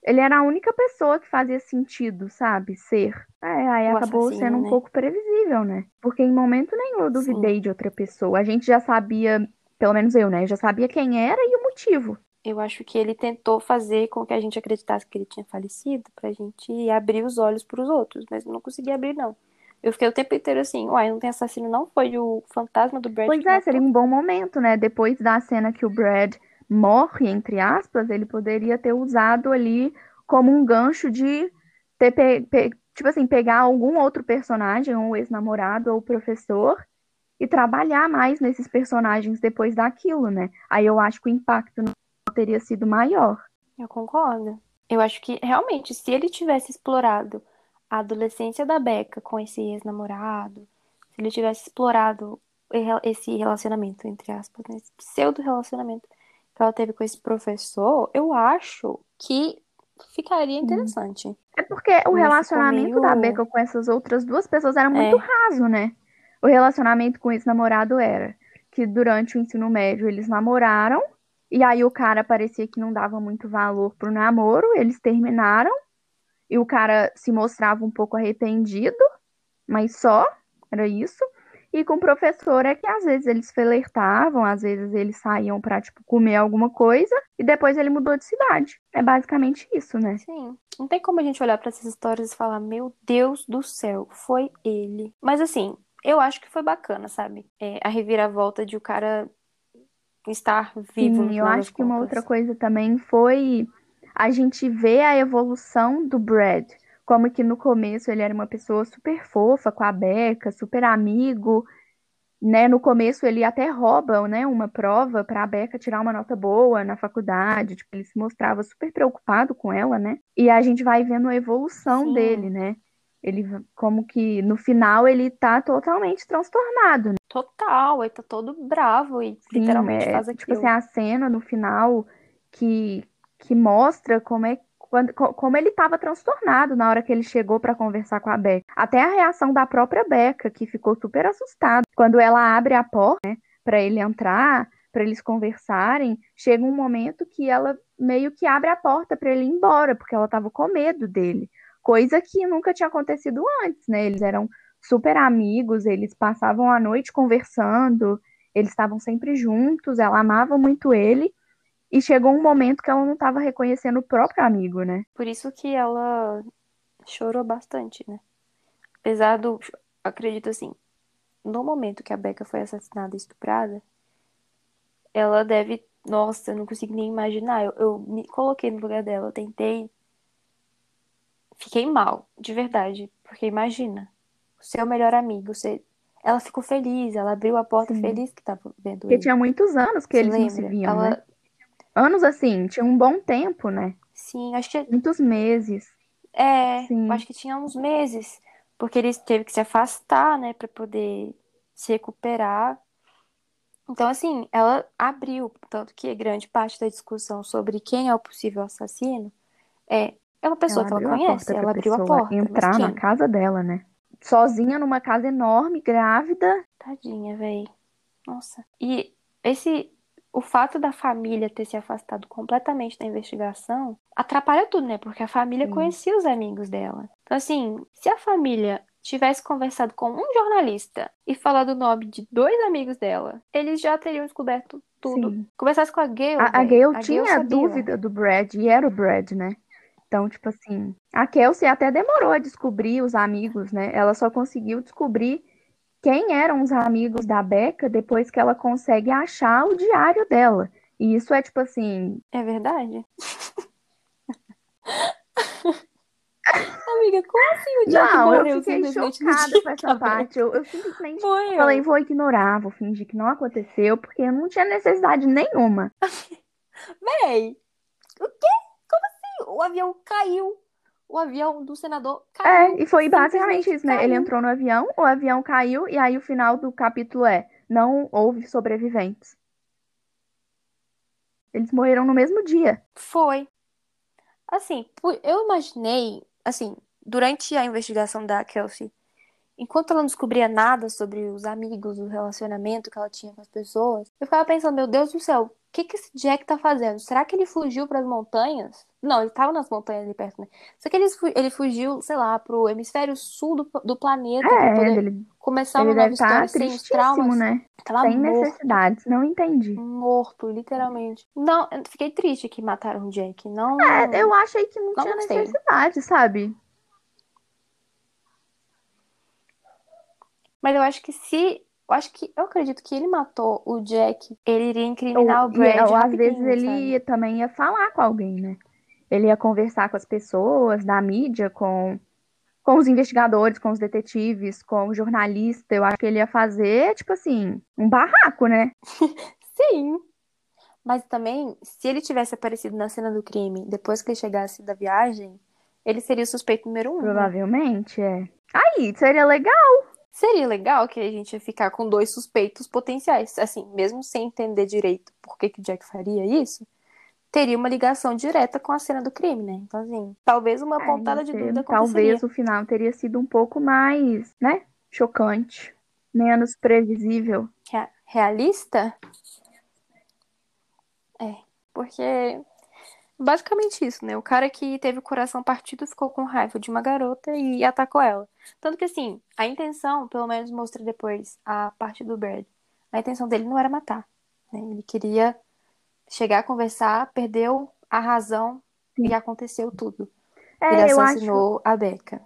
Speaker 2: ele era a única pessoa que fazia sentido, sabe? Ser. É, aí
Speaker 1: O
Speaker 2: acabou
Speaker 1: assassino,
Speaker 2: sendo um
Speaker 1: né?
Speaker 2: pouco previsível, né? Porque em momento nenhum eu duvidei de outra pessoa. A gente já sabia, pelo menos eu, né? Já sabia quem era e o motivo.
Speaker 1: Eu acho que ele tentou fazer com que a gente acreditasse que ele tinha falecido pra gente abrir os olhos pros outros, mas não consegui abrir, não. Eu fiquei o tempo inteiro assim, uai, não tem assassino, não? Foi o fantasma do Brad
Speaker 2: Pois é, seria um bom momento, né? Depois da cena que o Brad morre, entre aspas, ele poderia ter usado ali como um gancho de ter, pe- pe- tipo assim, pegar algum outro personagem, ou ex-namorado, ou professor, e trabalhar mais nesses personagens depois daquilo, né? Aí eu acho que o impacto no teria sido maior.
Speaker 1: Eu concordo. Eu acho que realmente, se ele tivesse explorado a adolescência da Becca com esse ex-namorado, se ele tivesse explorado esse relacionamento, entre aspas, né, esse pseudo-relacionamento que ela teve com esse professor, eu acho que ficaria interessante.
Speaker 2: É porque o
Speaker 1: Mas
Speaker 2: relacionamento da Becca com essas outras duas pessoas era muito
Speaker 1: É.
Speaker 2: raso, né? O relacionamento com esse namorado era que durante o ensino médio eles namoraram, e aí o cara parecia que não dava muito valor pro namoro, eles terminaram, e o cara se mostrava um pouco arrependido, mas só, era isso. E com o professor é que às vezes eles flertavam, às vezes eles saíam pra, tipo, comer alguma coisa, e depois ele mudou de cidade. É basicamente isso, né?
Speaker 1: Sim. Não tem como a gente olhar pra essas histórias e falar, meu Deus do céu, foi ele. Mas assim, eu acho que foi bacana, sabe? É, a reviravolta de o cara estar vivo
Speaker 2: Sim, eu acho que uma outra coisa também foi a gente ver a evolução do Brad. Como que no começo ele era uma pessoa super fofa com a Becca, super amigo. né, no começo ele até rouba, né, uma prova para a Becca tirar uma nota boa na faculdade, tipo, ele se mostrava super preocupado com ela, né? E a gente vai vendo a evolução
Speaker 1: Sim.
Speaker 2: dele, né? Ele como que no final ele tá totalmente transtornado, né?
Speaker 1: Total, ele tá todo bravo e
Speaker 2: Sim,
Speaker 1: literalmente
Speaker 2: é,
Speaker 1: faz
Speaker 2: tipo
Speaker 1: aquilo.
Speaker 2: assim, a cena no final que, que mostra como é quando, co- como ele estava transtornado na hora que ele chegou para conversar com a Becca. Até a reação da própria Becca, que ficou super assustada. Quando ela abre a porta, né, para ele entrar, para eles conversarem, chega um momento que ela meio que abre a porta para ele ir embora, porque ela estava com medo dele. Coisa que nunca tinha acontecido antes, né? Eles eram super amigos, eles passavam a noite conversando, eles estavam sempre juntos, ela amava muito ele. E chegou um momento que ela não estava reconhecendo o próprio amigo, né?
Speaker 1: Por isso que ela chorou bastante, né? Apesar do. Acredito assim, no momento que a Becca foi assassinada e estuprada, ela deve. Nossa, eu não consigo nem imaginar. Eu, eu me coloquei no lugar dela, eu tentei. Fiquei mal, de verdade. Porque imagina, seu melhor amigo, você. Ela ficou feliz, ela abriu a porta
Speaker 2: Sim.
Speaker 1: feliz que tava vendo
Speaker 2: Porque
Speaker 1: ele.
Speaker 2: tinha muitos anos que
Speaker 1: Você
Speaker 2: eles não se viam,
Speaker 1: Ela.
Speaker 2: né? Anos assim, tinha um bom tempo, né?
Speaker 1: Sim, acho que
Speaker 2: Muitos meses.
Speaker 1: É, acho que tinha uns meses, porque ele teve que se afastar, né, pra poder se recuperar. Então, assim, ela abriu, tanto que grande parte da discussão sobre quem é o possível assassino é, é uma pessoa
Speaker 2: Ela
Speaker 1: que ela conhece, ela abriu a porta,
Speaker 2: entrar na casa dela, né? Sozinha numa casa enorme, grávida.
Speaker 1: Tadinha, véi. Nossa. E esse, o fato da família ter se afastado completamente da investigação atrapalha tudo, né? Porque a família
Speaker 2: Sim.
Speaker 1: conhecia os amigos dela. Então, assim, se a família tivesse conversado com um jornalista e falado o nome de dois amigos dela, eles já teriam descoberto tudo.
Speaker 2: Sim.
Speaker 1: Conversasse com a Gayle,
Speaker 2: A, a. Gayle
Speaker 1: A
Speaker 2: tinha
Speaker 1: sabia.
Speaker 2: dúvida do Brad, e era o Brad, né? Então, tipo assim, a Kelsey até demorou a descobrir os amigos, né? Ela só conseguiu descobrir quem eram os amigos da Becca depois que ela consegue achar o diário dela. E isso é tipo assim,
Speaker 1: É verdade? Amiga, como assim o Jack
Speaker 2: não, eu fiquei chocada com essa parte. Eu, eu simplesmente
Speaker 1: morreu?
Speaker 2: falei, vou ignorar, vou fingir que não aconteceu, porque não tinha necessidade nenhuma.
Speaker 1: Véi, o quê? O avião caiu. O avião do senador
Speaker 2: É,
Speaker 1: caiu.
Speaker 2: e foi basicamente isso, né? Ele
Speaker 1: caiu.
Speaker 2: entrou no avião, o avião caiu, e aí o final do capítulo é: não houve sobreviventes. Eles morreram no mesmo dia.
Speaker 1: Foi. Assim, eu imaginei, assim, durante a investigação da Kelsey, enquanto ela não descobria nada sobre os amigos, o relacionamento que ela tinha com as pessoas, eu ficava pensando, meu Deus do céu, o que que esse Jack tá fazendo? Será que ele fugiu para as montanhas? Não, ele tava nas montanhas ali perto, né? Será que ele, ele fugiu, sei lá, pro hemisfério sul do, do planeta pra
Speaker 2: É,
Speaker 1: poder
Speaker 2: ele,
Speaker 1: começar
Speaker 2: ele
Speaker 1: uma nova
Speaker 2: estar
Speaker 1: história sem os traumas?
Speaker 2: né?
Speaker 1: Tava
Speaker 2: Sem
Speaker 1: morto.
Speaker 2: necessidades, não entendi.
Speaker 1: Morto, literalmente. Não, eu fiquei triste que mataram o Jack. Não,
Speaker 2: É, eu achei que não
Speaker 1: não
Speaker 2: tinha
Speaker 1: gostei.
Speaker 2: necessidade, sabe?
Speaker 1: Mas eu acho que se. Eu acho que. Eu acredito que ele matou o Jack, ele iria incriminar
Speaker 2: Ou,
Speaker 1: o Brad
Speaker 2: ou às vezes ele ia- também ia falar com alguém, né? Ele ia conversar com as pessoas da mídia, com, com os investigadores, com os detetives, com o jornalista. Eu acho que ele ia fazer, tipo assim, um barraco, né?
Speaker 1: Sim. Mas também, se ele tivesse aparecido na cena do crime depois que ele chegasse da viagem, ele seria o suspeito número um, né?
Speaker 2: Provavelmente, é. Aí, seria legal.
Speaker 1: Seria legal que a gente ia ficar com dois suspeitos potenciais. Assim, mesmo sem entender direito por que, que o Jack faria isso, teria uma ligação direta com a cena do crime, né? Então, assim, talvez uma
Speaker 2: É,
Speaker 1: pontada de dúvida aconteceria.
Speaker 2: talvez o final teria sido um pouco mais, né? Chocante. Menos previsível.
Speaker 1: Rea- realista? É, porque basicamente isso, né? O cara que teve o coração partido ficou com raiva de uma garota e atacou ela. Tanto que assim, a intenção, pelo menos mostra depois a parte do Brad, a intenção dele não era matar, né? Ele queria chegar a conversar, perdeu a razão e
Speaker 2: Sim.
Speaker 1: aconteceu tudo. Ele
Speaker 2: É, acho,
Speaker 1: assassinou a Becca.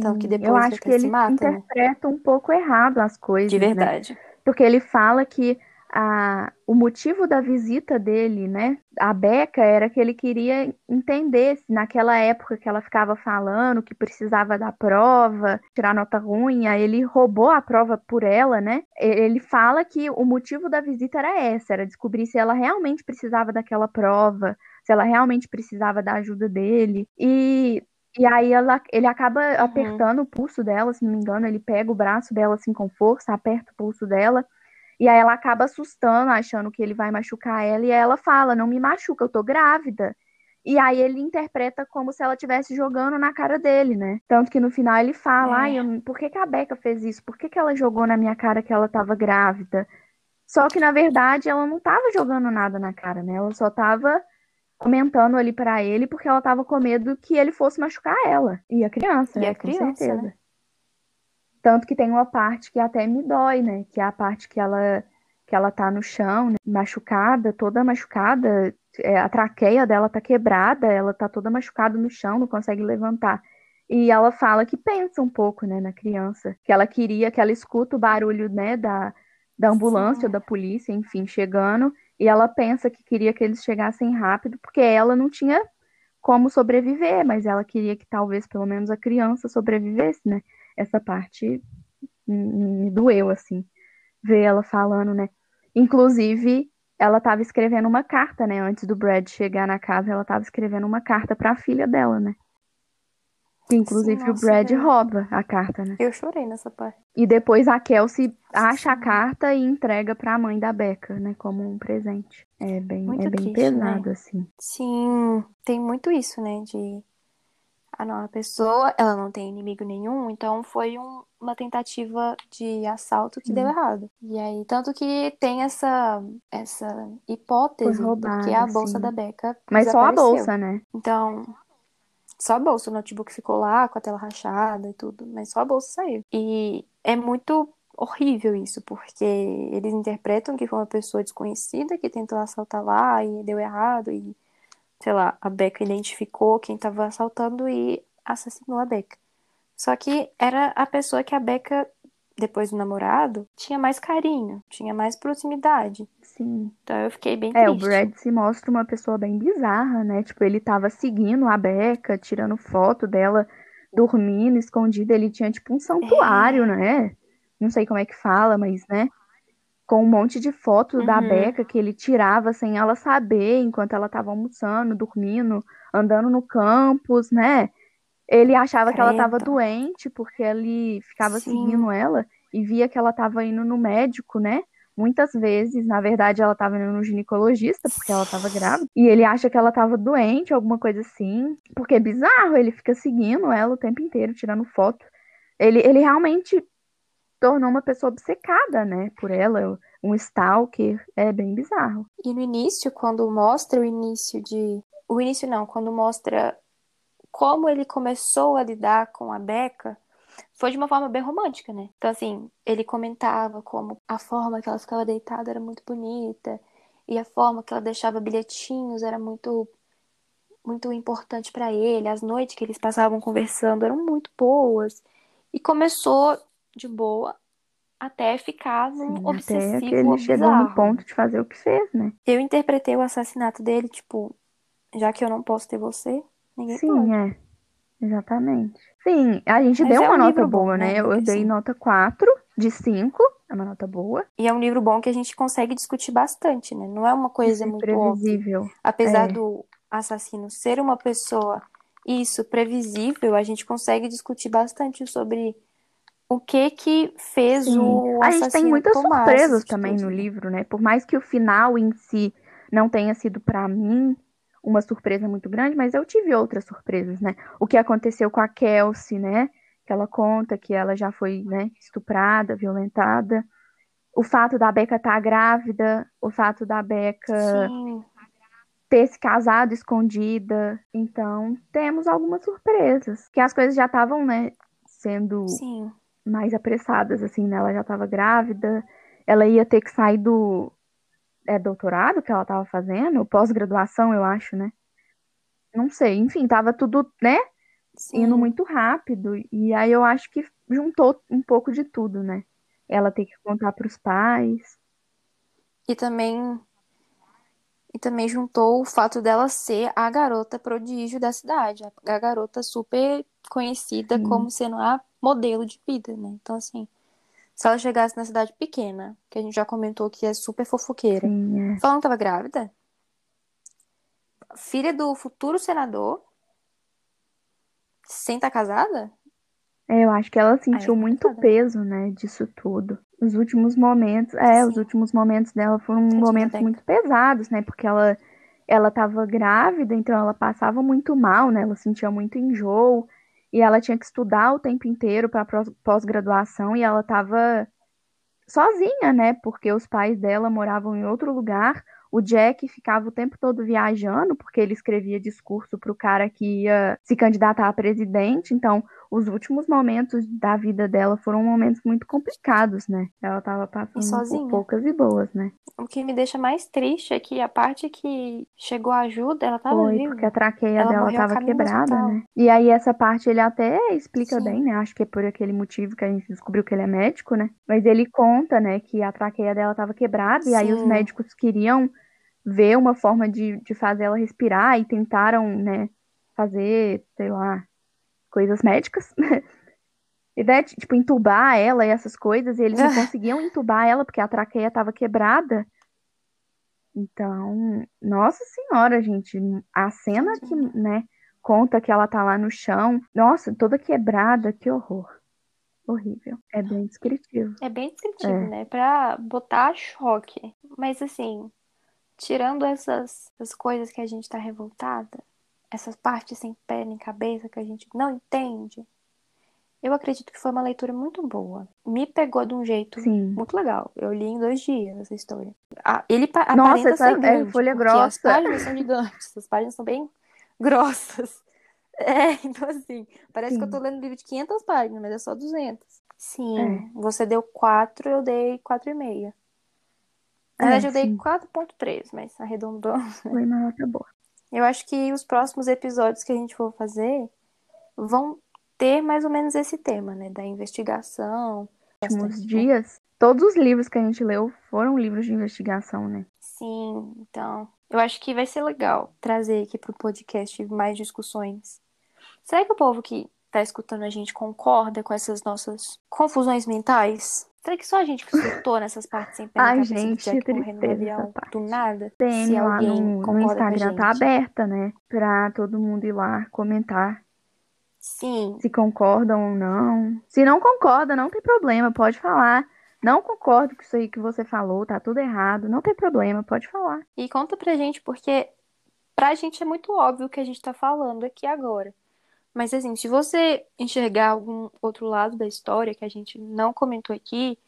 Speaker 1: Tanto que depois
Speaker 2: eu
Speaker 1: ele
Speaker 2: acho que ele
Speaker 1: mata, né?
Speaker 2: interpreta um pouco errado as coisas,
Speaker 1: De
Speaker 2: né?
Speaker 1: verdade.
Speaker 2: Porque ele fala que a, o motivo da visita dele, né, a Beca, era que ele queria entender se naquela época que ela ficava falando que precisava da prova, tirar nota ruim, aí ele roubou a prova por ela, né? Ele fala que o motivo da visita era essa, era descobrir se ela realmente precisava daquela prova, se ela realmente precisava da ajuda dele. E e aí ela, ele acaba uhum. apertando o pulso dela, se não me engano, ele pega o braço dela assim com força, aperta o pulso dela. E aí ela acaba assustando, achando que ele vai machucar ela, e ela fala: Não me machuca, eu tô grávida. E aí ele interpreta como se ela estivesse jogando na cara dele, né? Tanto que no final ele fala: é. Ai, por que, que a Becca fez isso? Por que, que ela jogou na minha cara que ela tava grávida? Só que na verdade ela não tava jogando nada na cara, né? Ela só tava comentando ali para ele porque ela tava com medo que ele fosse machucar ela e a criança,
Speaker 1: e
Speaker 2: né?
Speaker 1: a criança, né?
Speaker 2: Tanto que tem uma parte que até me dói, né? Que é a parte que ela, que ela tá no chão, né? machucada, toda machucada. É, a traqueia dela tá quebrada, ela tá toda machucada no chão, não consegue levantar. E ela fala que pensa um pouco, né, na criança. Que ela queria que ela escuta o barulho, né, da, da ambulância, Sim. da polícia, enfim, chegando. E ela pensa que queria que eles chegassem rápido, porque ela não tinha como sobreviver, mas ela queria que talvez pelo menos a criança sobrevivesse, né? Essa parte me doeu, assim, ver ela falando, né? Inclusive, ela estava escrevendo uma carta, né? Antes do Brad chegar na casa, ela estava escrevendo uma carta para a filha dela, né? Que inclusive Sim, nossa, o Brad rouba a carta, né?
Speaker 1: Eu chorei nessa parte.
Speaker 2: E depois a Kelsey acha a carta e entrega para a mãe da Becca, né? Como um presente. É bem, muito é bem triste, pesado, né? assim.
Speaker 1: Sim, tem muito isso, né? De ah, a pessoa, ela não tem inimigo nenhum, então foi um, uma tentativa de assalto que deu errado. E aí, tanto que tem essa, essa hipótese, roubado, porque a bolsa sim. da Beca
Speaker 2: Mas só a bolsa, né?
Speaker 1: Então, só a bolsa, o notebook ficou lá com a tela rachada e tudo, mas só a bolsa saiu. E é muito horrível isso, porque eles interpretam que foi uma pessoa desconhecida que tentou assaltar lá e deu errado e sei lá, a Becca identificou quem estava assaltando e assassinou a Becca. Só que era a pessoa que a Becca, depois do namorado, tinha mais carinho, tinha mais proximidade.
Speaker 2: Sim.
Speaker 1: Então eu fiquei bem triste.
Speaker 2: É, o Brad se mostra uma pessoa bem bizarra, né? Tipo, ele tava seguindo a Becca, tirando foto dela dormindo, escondida. Ele tinha, tipo, um santuário, é. né? Não sei como é que fala, mas, né? Com um monte de fotos uhum. da Beca que ele tirava sem ela saber, enquanto ela estava almoçando, dormindo, andando no campus, né? Ele achava que ela estava doente porque ele ficava Sim. seguindo ela e via que ela estava indo no médico, né? Muitas vezes, na verdade, ela estava indo no ginecologista porque ela estava grávida. E ele acha que ela estava doente, alguma coisa assim. Porque é bizarro, ele fica seguindo ela o tempo inteiro, tirando foto. Ele, ele realmente tornou uma pessoa obcecada, né, por ela, um stalker, é bem bizarro.
Speaker 1: E no início, quando mostra o início de, o início não, quando mostra como ele começou a lidar com a Becca, foi de uma forma bem romântica, né? Então assim, ele comentava como a forma que ela ficava deitada era muito bonita e a forma que ela deixava bilhetinhos era muito muito importante para ele, as noites que eles passavam conversando eram muito boas. E começou de boa até ficar num Sim, obsessivo até que ele
Speaker 2: chegou no ponto de fazer o que fez, né?
Speaker 1: Eu interpretei o assassinato dele, tipo, já que eu não posso ter você, ninguém
Speaker 2: Sim,
Speaker 1: pode.
Speaker 2: é. Exatamente. Sim, a gente Mas deu é uma um nota boa, bom, né? né? Eu, dei nota 4 de 5, é uma nota boa.
Speaker 1: E é um livro bom que a gente consegue discutir bastante, né? Não é uma coisa isso, muito previsível. Óbvia. Apesar é. do assassino ser uma pessoa isso previsível, a gente consegue discutir bastante sobre o que que fez Sim. o
Speaker 2: A gente tem muitas surpresas também no livro, né? Por mais que o final em si não tenha sido para mim uma surpresa muito grande, mas eu tive outras surpresas, né? O que aconteceu com a Kelsey, né? Que ela conta que ela já foi, né, estuprada, violentada. O fato da Becca estar tá grávida, o fato da Becca Sim. ter se casado escondida. Então, temos algumas surpresas. Que as coisas já estavam, né, sendo
Speaker 1: Sim
Speaker 2: mais apressadas, assim, né? Ela já estava grávida, ela ia ter que sair do é, doutorado que ela estava fazendo, pós-graduação, eu acho, né? Não sei, enfim, tava tudo, né? Sim. Indo muito rápido. E aí eu acho que juntou um pouco de tudo, né? Ela ter que contar para os pais.
Speaker 1: E também e também juntou o fato dela ser a garota prodígio da cidade, a garota super conhecida como sendo a modelo de vida, né? Então, assim, se ela chegasse na cidade pequena, que a gente já comentou que é super fofoqueira,
Speaker 2: Sim, é.
Speaker 1: falando que tava grávida, filha do futuro senador, sem estar casada?
Speaker 2: É, eu acho que ela sentiu
Speaker 1: é
Speaker 2: muito
Speaker 1: né?
Speaker 2: peso, né, disso tudo. Os últimos momentos, é, os
Speaker 1: Sim.
Speaker 2: últimos momentos dela foram momentos muito pesados, né, porque ela ela tava grávida, então ela passava muito mal, né, ela sentia muito enjoo e ela tinha que estudar o tempo inteiro para pós-graduação e ela tava sozinha, né, porque os pais dela moravam em outro lugar. O Jack ficava o tempo todo viajando, porque ele escrevia discurso para o cara que ia se candidatar a presidente. Então, os últimos momentos da vida dela foram momentos muito complicados, né? Ela tava passando
Speaker 1: sozinha.
Speaker 2: por poucas e boas, né?
Speaker 1: O que me deixa mais triste é que a parte que chegou a ajuda, ela tava
Speaker 2: Foi,
Speaker 1: viva.
Speaker 2: porque a traqueia
Speaker 1: Ela
Speaker 2: dela tava quebrada, né? E aí essa parte ele até explica
Speaker 1: Sim.
Speaker 2: bem, né? Acho que é por aquele motivo que a gente descobriu que ele é médico, né? Mas ele conta, né, que a traqueia dela tava quebrada e aí os
Speaker 1: Sim.
Speaker 2: médicos queriam ver uma forma de, de fazer ela respirar e tentaram, né, fazer, sei lá, coisas médicas. E daí, tipo, entubar ela e essas coisas, e eles não conseguiam entubar ela porque a traqueia tava quebrada. Então, nossa senhora, gente, a cena que, né, conta que ela tá lá no chão, nossa, toda quebrada, que horror. Horrível. É bem descritivo.
Speaker 1: É bem descritivo,
Speaker 2: É.
Speaker 1: né? Pra botar choque. Mas assim, tirando essas, essas coisas que a gente tá revoltada, essas partes sem pé nem cabeça que a gente não entende, eu acredito que foi uma leitura muito boa. Me pegou de um jeito
Speaker 2: Sim.
Speaker 1: muito legal. Eu li em dois dias essa história. Ele
Speaker 2: Nossa,
Speaker 1: aparenta
Speaker 2: essa
Speaker 1: ser
Speaker 2: é
Speaker 1: grande,
Speaker 2: folha
Speaker 1: porque as
Speaker 2: grossa.
Speaker 1: páginas são gigantes, as páginas são bem grossas. É, então assim, parece que eu tô
Speaker 2: Sim.
Speaker 1: lendo um livro de 500 páginas, mas é só 200. Sim,
Speaker 2: É.
Speaker 1: você deu 4, eu dei 4,5.
Speaker 2: É,
Speaker 1: Na verdade, eu dei
Speaker 2: sim.
Speaker 1: 4,3, mas arredondando.
Speaker 2: Foi uma nota boa.
Speaker 1: Eu acho que os próximos episódios que a gente for fazer vão ter mais ou menos esse tema, né? Da investigação.
Speaker 2: últimos dias, todos os livros que a gente leu foram livros de investigação, né?
Speaker 1: Sim, então. Eu acho que vai ser legal trazer aqui pro podcast mais discussões. Será que o povo que tá escutando a gente concorda com essas nossas confusões mentais? Será que só a gente que surtou nessas partes sem pé na
Speaker 2: Ai, gente, que tristeza
Speaker 1: avião do nada?
Speaker 2: DM
Speaker 1: Se
Speaker 2: lá no, no Instagram tá aberta, né? Pra todo mundo ir lá comentar
Speaker 1: Sim,
Speaker 2: se concordam ou não. Se não concorda, não tem problema, pode falar. Não concordo com isso aí que você falou, tá tudo errado. Não tem problema, pode falar.
Speaker 1: E conta pra gente, porque pra gente é muito óbvio o que a gente tá falando aqui agora. Mas assim, se você enxergar algum outro lado da história que a gente não comentou aqui,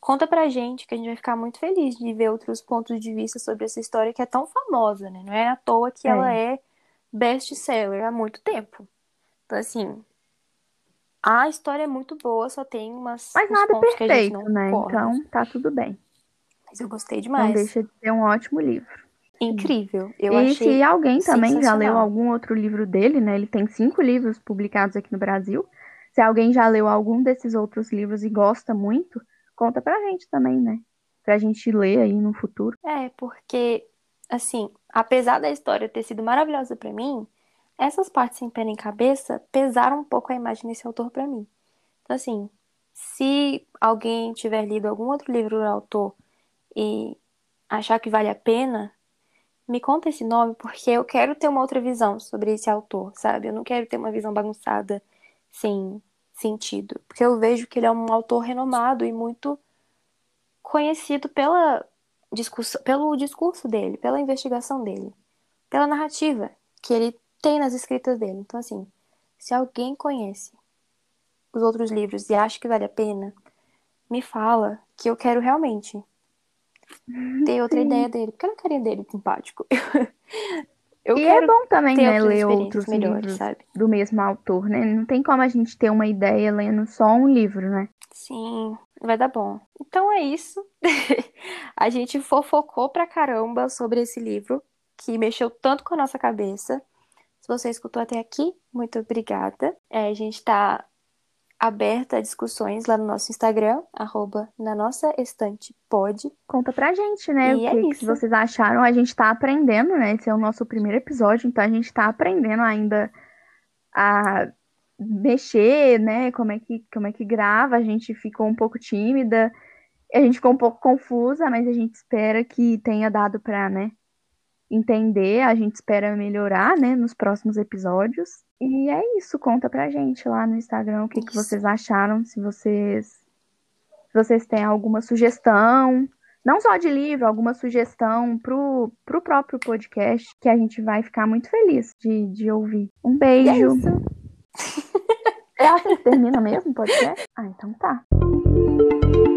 Speaker 1: conta pra gente, que a gente vai ficar muito feliz de ver outros pontos de vista sobre essa história que é tão famosa, né? Não é à toa que
Speaker 2: É.
Speaker 1: ela é best-seller há muito tempo. Então, assim, a história é muito boa, só tem umas,
Speaker 2: Mas nada
Speaker 1: pontos que a gente
Speaker 2: perfeito,
Speaker 1: não
Speaker 2: né? Então tá tudo bem.
Speaker 1: Mas eu gostei
Speaker 2: Não
Speaker 1: demais.
Speaker 2: deixa de ser um ótimo livro.
Speaker 1: Incrível. Eu
Speaker 2: e
Speaker 1: achei
Speaker 2: se alguém também já leu algum outro livro dele, né? Ele tem cinco livros publicados aqui no Brasil. Se alguém já leu algum desses outros livros e gosta muito, conta pra gente também, né? Pra gente ler aí no futuro.
Speaker 1: É, porque, assim, apesar da história ter sido maravilhosa pra mim, essas partes sem pé nem cabeça pesaram um pouco a imagem desse autor pra mim. Então, assim, se alguém tiver lido algum outro livro do autor e achar que vale a pena, me conta esse nome, porque eu quero ter uma outra visão sobre esse autor, sabe? Eu não quero ter uma visão bagunçada, sem sentido. Porque eu vejo que ele é um autor renomado e muito conhecido pela discussão, pelo discurso dele, pela investigação dele, pela narrativa que ele tem nas escritas dele. Então, assim, se alguém conhece os outros livros e acha que vale a pena, me fala que eu quero realmente ter outra
Speaker 2: Sim.
Speaker 1: ideia dele, porque eu não quero dele simpático. eu
Speaker 2: e é bom também, né,
Speaker 1: outras
Speaker 2: ler outros
Speaker 1: melhores,
Speaker 2: livros
Speaker 1: sabe?
Speaker 2: do mesmo autor, né? Não tem como a gente ter uma ideia lendo só um livro, né?
Speaker 1: Sim, vai dar bom. Então é isso. a gente fofocou pra caramba sobre esse livro, que mexeu tanto com a nossa cabeça. Se você escutou até aqui, muito obrigada. É, a gente tá aberta a discussões lá no nosso Instagram, arroba na nossa estante pode.
Speaker 2: Conta pra gente, né?
Speaker 1: E
Speaker 2: o
Speaker 1: é
Speaker 2: que, que
Speaker 1: isso.
Speaker 2: vocês acharam. A gente tá aprendendo, né? Esse é o nosso primeiro episódio, então a gente tá aprendendo ainda a mexer, né? Como é que, como é que grava. A gente ficou um pouco tímida, a gente ficou um pouco confusa, mas a gente espera que tenha dado pra, né? Entender, a gente espera melhorar, né, nos próximos episódios. E é isso, conta pra gente lá no Instagram o que, que vocês acharam, se vocês se vocês têm alguma sugestão, não só de livro, alguma sugestão pro, pro próprio podcast, que a gente vai ficar muito feliz de, de ouvir. Um
Speaker 1: é
Speaker 2: beijo.
Speaker 1: isso.
Speaker 2: É assim que termina mesmo o podcast? Ah, então tá.